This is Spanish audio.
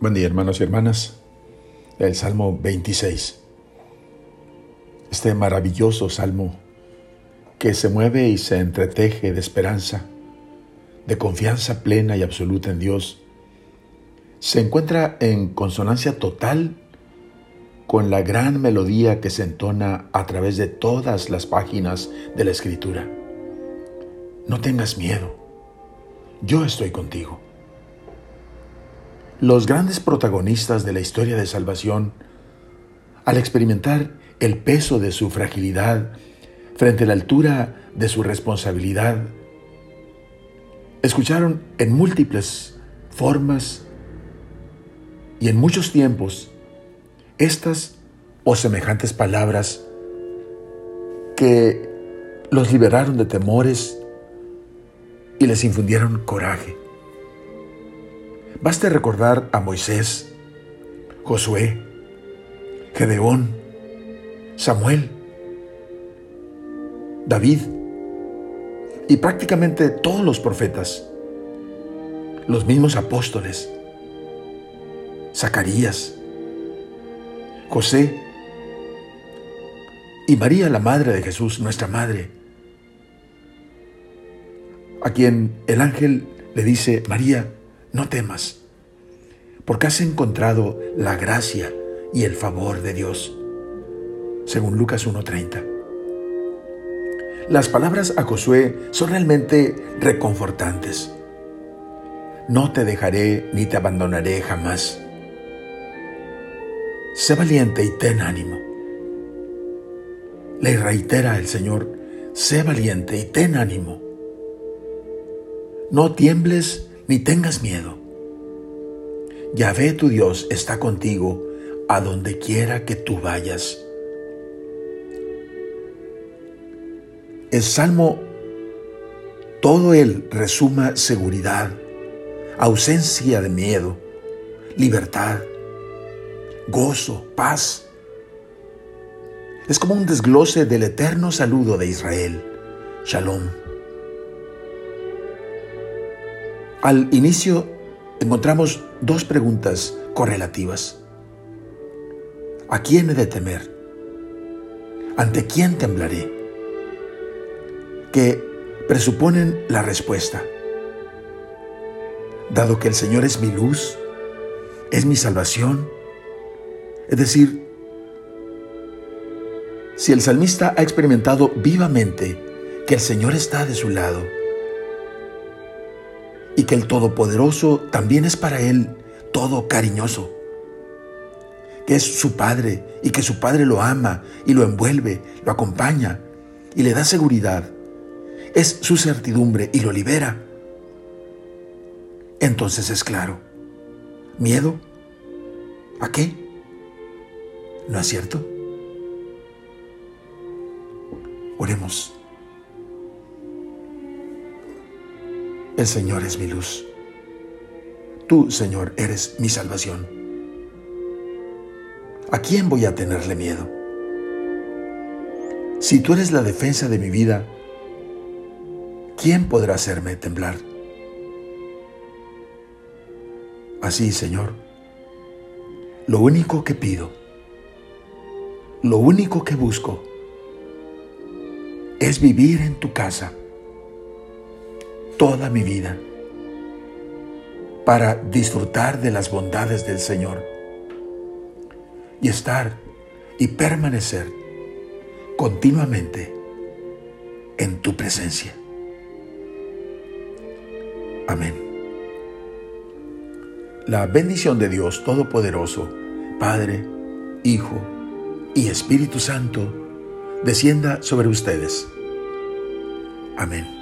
Buen día hermanos y hermanas. El Salmo 26. Este maravilloso salmo que se mueve y se entreteje de esperanza, de confianza plena y absoluta en Dios, se encuentra en consonancia total con la gran melodía que se entona a través de todas las páginas de la Escritura. No tengas miedo, yo estoy contigo. Los grandes protagonistas de la historia de salvación, al experimentar el peso de su fragilidad frente a la altura de su responsabilidad, escucharon en múltiples formas y en muchos tiempos estas o semejantes palabras que los liberaron de temores y les infundieron coraje. Baste recordar a Moisés, Josué, Gedeón, Samuel, David y prácticamente todos los profetas, los mismos apóstoles, Zacarías, José y María, la madre de Jesús, nuestra madre, a quien el ángel le dice, María, no temas, porque has encontrado la gracia y el favor de Dios, según Lucas 1.30. Las palabras a Josué son realmente reconfortantes. No te dejaré ni te abandonaré jamás. Sé valiente y ten ánimo. Le reitera el Señor, sé valiente y ten ánimo. No tiembles ni tengas miedo. Yahvé tu Dios está contigo a donde quiera que tú vayas. El Salmo, todo él resuma seguridad, ausencia de miedo, libertad, gozo, paz. Es como un desglose del eterno saludo de Israel. Shalom. Al inicio encontramos dos preguntas correlativas. ¿A quién he de temer? ¿Ante quién temblaré? Que presuponen la respuesta. Dado que el Señor es mi luz, es mi salvación, es decir, si el salmista ha experimentado vivamente que el Señor está de su lado, que el Todopoderoso también es para él todo cariñoso, que es su Padre y que su Padre lo ama y lo envuelve, lo acompaña y le da seguridad. Es su certidumbre y lo libera. Entonces es claro, miedo, ¿a qué? ¿No es cierto? Oremos. El Señor es mi luz. Tú, Señor, eres mi salvación. ¿A quién voy a tenerle miedo? Si tú eres la defensa de mi vida, ¿quién podrá hacerme temblar? Así, Señor, lo único que pido, lo único que busco, es vivir en tu casa toda mi vida para disfrutar de las bondades del Señor y estar y permanecer continuamente en tu presencia. Amén. La bendición de Dios Todopoderoso, Padre, Hijo y Espíritu Santo, descienda sobre ustedes. Amén.